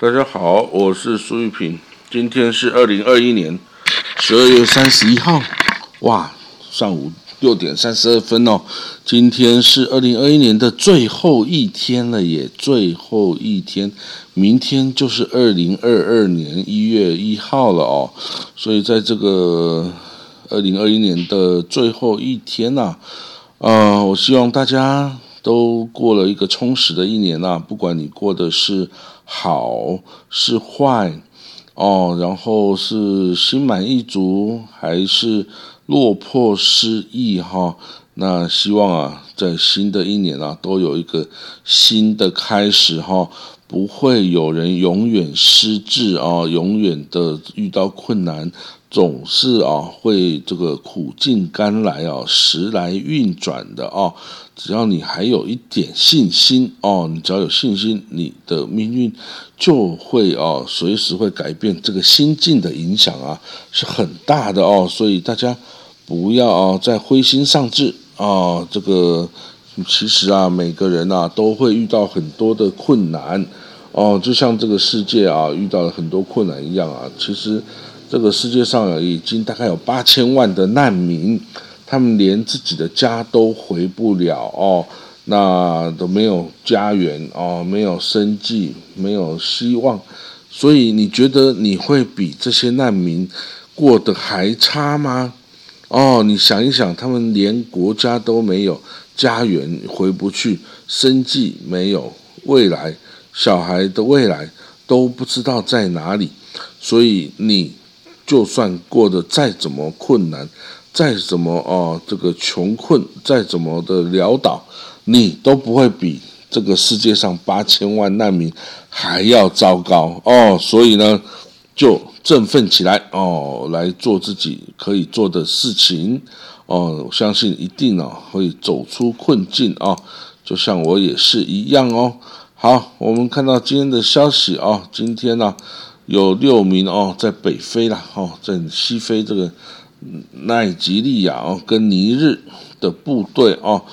大家好，我是苏玉平。今天是二零二一年十二月三十一号，哇，上午六点三十二分哦。今天是二零二一年的最后一天了，也最后一天，明天就是二零二二年一月一号了哦。所以在这个二零二一年的最后一天呐，呃，我希望大家。都过了一个充实的一年啦，不管你过的是好是坏，哦，然后是心满意足还是落魄失意哈，那希望啊，在新的一年啊，都有一个新的开始哈，不会有人永远失志啊，永远的遇到困难。总是啊，会这个苦尽甘来啊，时来运转的啊。只要你还有一点信心哦，你只要有信心，你的命运就会哦，随时会改变。这个心境的影响啊，是很大的哦。所以大家不要啊，再灰心丧志啊。这个其实啊，每个人啊，都会遇到很多的困难哦，就像这个世界啊，遇到了很多困难一样啊。其实。这个世界上已经大概有八千万的难民，他们连自己的家都回不了哦，那都没有家园哦，没有生计，没有希望，所以你觉得你会比这些难民过得还差吗？哦，你想一想，他们连国家都没有，家园回不去，生计没有，未来小孩的未来都不知道在哪里，所以你。就算过得再怎么困难，再怎么哦这个穷困，再怎么的潦倒，你都不会比这个世界上八千万难民还要糟糕哦。所以呢，就振奋起来哦，来做自己可以做的事情哦。相信一定哦会走出困境啊，就像我也是一样哦。好，我们看到今天的消息啊，今天呢。有六名哦，在北非啦，哦，在西非这个奈及利亚哦，跟尼日的部队哦，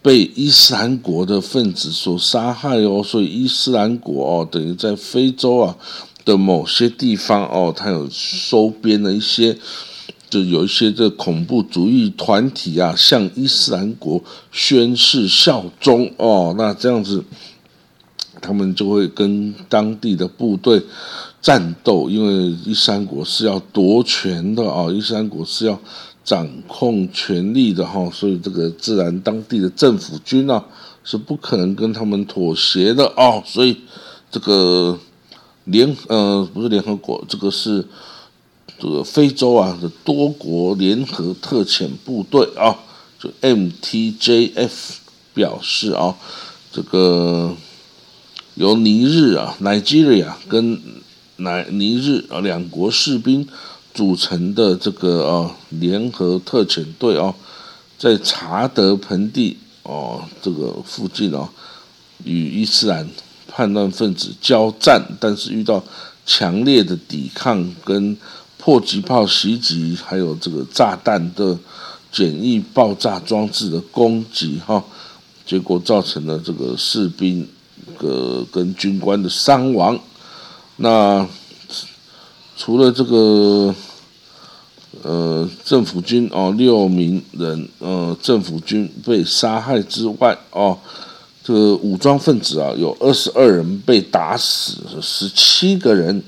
被伊斯兰国的分子所杀害哦，所以伊斯兰国哦，等于在非洲啊的某些地方哦，它有收编了一些，就有一些这恐怖主义团体啊，向伊斯兰国宣誓效忠哦，那这样子，他们就会跟当地的部队。战斗，因为伊斯兰国是要夺权的啊，伊斯兰国是要掌控权力的哈，所以这个自然当地的政府军啊是不可能跟他们妥协的哦，所以这个联呃不是联合国，这个是这个非洲啊的多国联合特遣部队啊，就 MTJF 表示啊，这个由尼日啊、Nigeria 跟乃尼日啊，两国士兵组成的这个啊联合特遣队啊，在查德盆地哦这个附近哦，与伊斯兰叛乱分子交战，但是遇到强烈的抵抗跟迫击炮袭击，还有这个炸弹的简易爆炸装置的攻击哈，结果造成了这个士兵个跟军官的伤亡。那除了这个呃政府军哦六名人呃政府军被杀害之外哦，这个武装分子啊有二十二人被打死，十七个人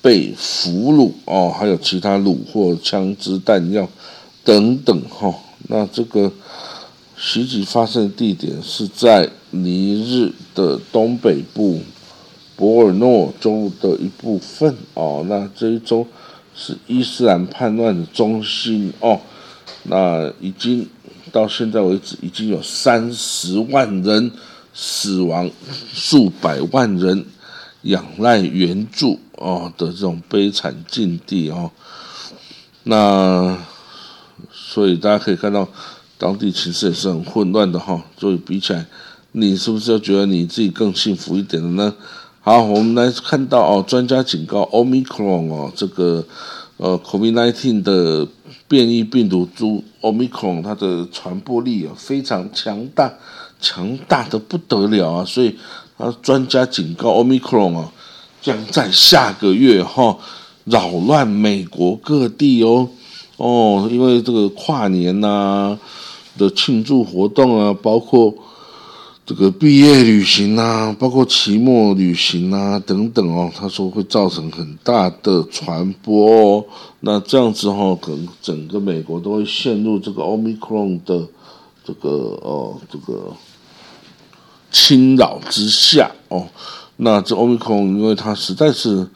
被俘虏哦，还有其他虏获枪支弹药等等哈。那这个袭击发生的地点是在尼日的东北部。博尔诺州的一部分哦，那这一州是伊斯兰叛乱的中心哦。那已经到现在为止，已经有三十万人死亡，数百万人仰赖援助哦的这种悲惨境地哦。那所以大家可以看到，当地其实也是很混乱的哈。所以比起来，你是不是要觉得你自己更幸福一点的呢？好，我们来看到哦，专家警告，omicron 哦，这个呃，COVID-19 的变异病毒株 omicron，它的传播力啊非常强大，强大的不得了啊，所以啊，专家警告，omicron 啊，将在下个月哈扰乱美国各地哦哦，因为这个跨年呐的庆祝活动啊，包括这个毕业旅行啊，包括期末旅行啊等等哦，他说会造成很大的传播哦。那这样子哈，可能整个美国都会陷入这个 omicron 的这个哦这个侵扰之下哦。那这 omicron 因为它实在是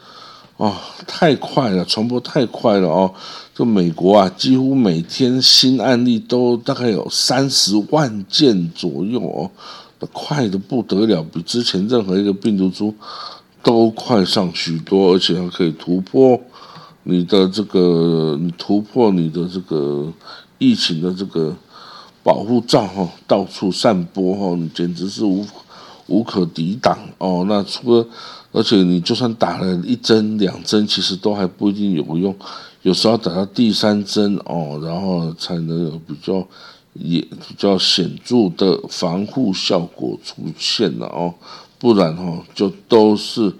啊太快了，传播太快了哦。这美国啊，几乎每天新案例都大概有三十万件左右哦，快的不得了，比之前任何一个病毒株都快上许多，而且还可以突破你的这个，你突破你的这个疫情的这个保护罩哈，到处散播哈，你简直是无。无可抵挡哦，那除了，而且你就算打了一针两针，其实都还不一定有用，有时候打到第三针哦，然后才能有比较也比较显著的防护效果出现了哦，不然哦就都是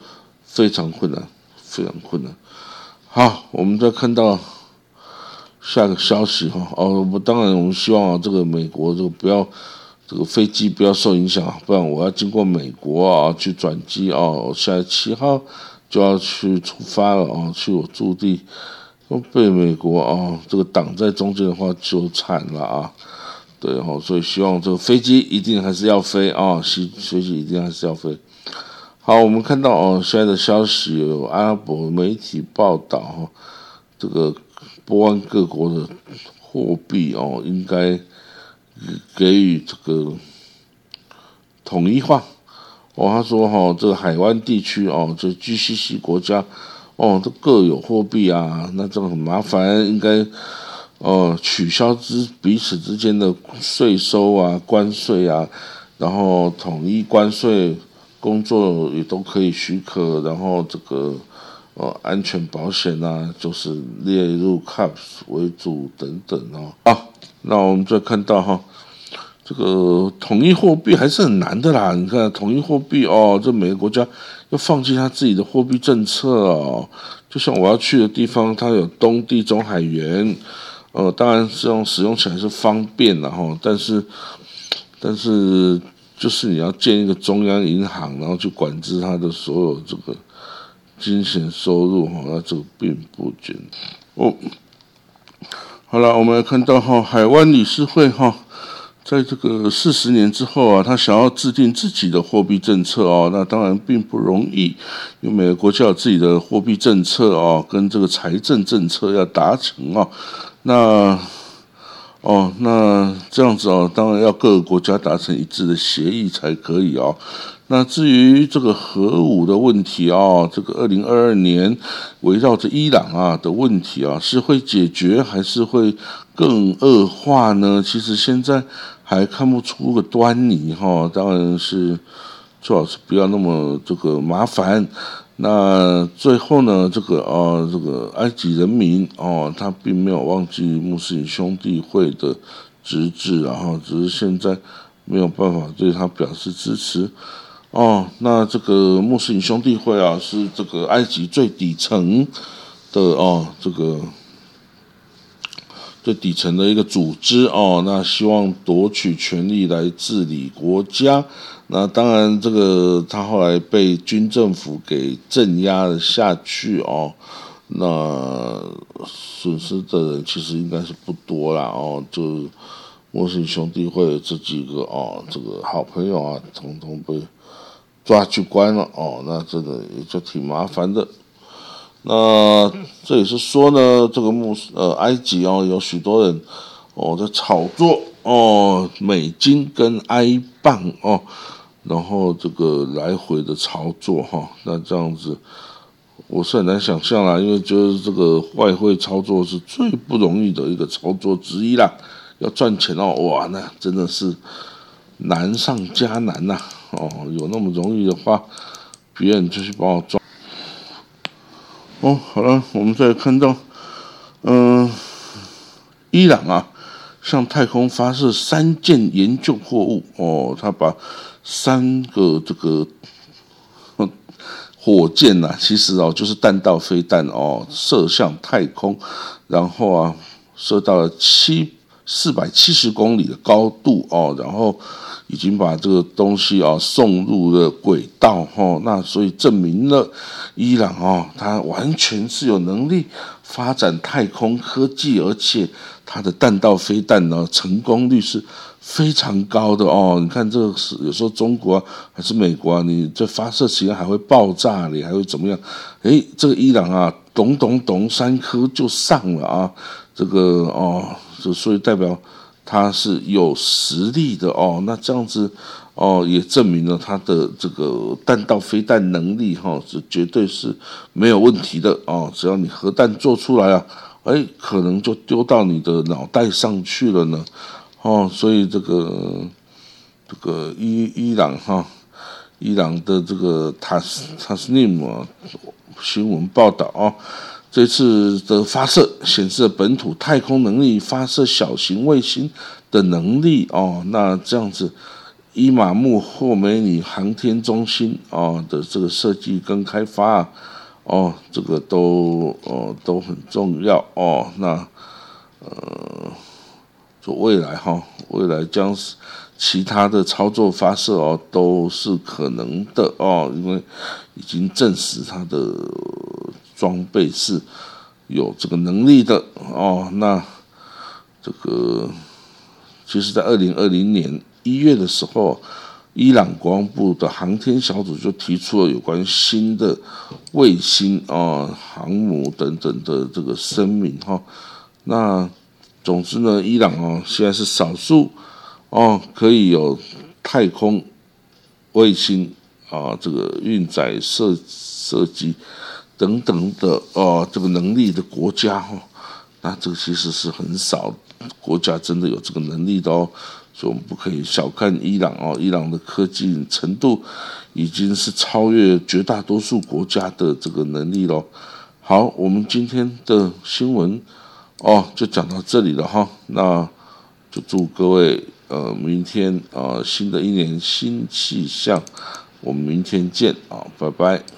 非常困难，非常困难。好，我们再看到下个消息哈哦，我当然我们希望啊，这个美国这个不要。这个飞机不要受影响不然我要经过美国啊去转机啊，下七号就要去出发了啊，去我驻地，被美国啊这个挡在中间的话就惨了啊，对哈，所以希望这个飞机一定还是要飞啊，飞飞机一定还是要飞。好，我们看到哦，现在的消息有阿拉伯媒体报道哈，这个波湾各国的货币哦应该。给予这个统一化。哦，他说哈，这个海湾地区哦，这 GCC 国家哦，都各有货币啊，那这个很麻烦，应该哦取消之彼此之间的税收啊、关税啊，然后统一关税工作也都可以许可，然后这个哦安全保险啊，就是列入 CAPS 为主等等哦啊。那我们再看到哈，这个统一货币还是很难的啦。你看统一货币哦，这每个国家要放弃他自己的货币政策哦。就像我要去的地方，它有东地中海元，呃，当然这种使用起来是方便的哈。但是，但是就是你要建一个中央银行，然后去管制它的所有这个金钱收入哈，那这个并不简单哦。好了，我们来看到哈，海湾理事会哈，在这个四十年之后啊，他想要制定自己的货币政策哦，那当然并不容易，因为每个国家有自己的货币政策哦，跟这个财政政策要达成哦，那哦，那这样子哦，当然要各个国家达成一致的协议才可以哦。那至于这个核武的问题啊，这个二零二二年围绕着伊朗啊的问题啊，是会解决还是会更恶化呢？其实现在还看不出个端倪哈。当然是最好是不要那么这个麻烦。那最后呢，这个啊，这个埃及人民哦，他并没有忘记穆斯林兄弟会的直至，然后只是现在没有办法对他表示支持。哦，那这个穆斯林兄弟会啊，是这个埃及最底层的哦，这个最底层的一个组织哦。那希望夺取权力来治理国家。那当然，这个他后来被军政府给镇压了下去哦。那损失的人其实应该是不多啦哦，就穆斯兄弟会这几个哦，这个好朋友啊，统统被。抓去关了哦，那这个也就挺麻烦的。那这也是说呢，这个穆斯呃埃及哦，有许多人哦在炒作哦美金跟埃镑哦，然后这个来回的操作哈，那这样子我是很难想象啦，因为就是这个外汇操作是最不容易的一个操作之一啦，要赚钱哦，哇，那真的是难上加难呐。哦，有那么容易的话，别人就去帮我赚。哦，好了，我们再看到，嗯，伊朗啊，向太空发射三件研究货物。哦，他把三个这个火箭呐，其实哦就是弹道飞弹哦，射向太空，然后啊射到了七四百七十公里的高度哦，然后已经把这个东西啊送入了轨道哦，那所以证明了伊朗哦，它完全是有能力发展太空科技，而且它的弹道飞弹呢成功率是。非常高的哦，你看这个是有时候中国还是美国啊，你这发射时间还会爆炸你还会怎么样？诶，这个伊朗啊，咚咚咚三颗就上了啊，这个哦，所以代表他是有实力的哦。那这样子哦，也证明了他的这个弹道飞弹能力哈，是绝对是没有问题的哦。只要你核弹做出来啊，诶，可能就丢到你的脑袋上去了呢。哦，所以这个这个伊伊朗哈，伊朗的这个塔斯塔斯尼姆啊新闻报道啊，这次的发射显示了本土太空能力发射小型卫星的能力哦。那这样子，伊玛目霍梅尼航天中心哦的这个设计跟开发啊哦，这个都哦都很重要哦。那呃。未来哈，未来将是其他的操作发射哦，都是可能的哦，因为已经证实它的装备是有这个能力的哦。那这个其实，在二零二零年一月的时候，伊朗国防部的航天小组就提出了有关新的卫星啊、航母等等的这个声明哈。那总之呢，伊朗哦，现在是少数哦，可以有太空卫星啊，这个运载射射击等等的哦，这个能力的国家哈。那这个其实是很少国家真的有这个能力的哦，所以我们不可以小看伊朗哦，伊朗的科技程度已经是超越绝大多数国家的这个能力喽。好，我们今天的新闻。哦，就讲到这里了哈，那就祝各位呃明天啊新的一年新气象，我们明天见啊，拜拜。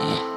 Yeah.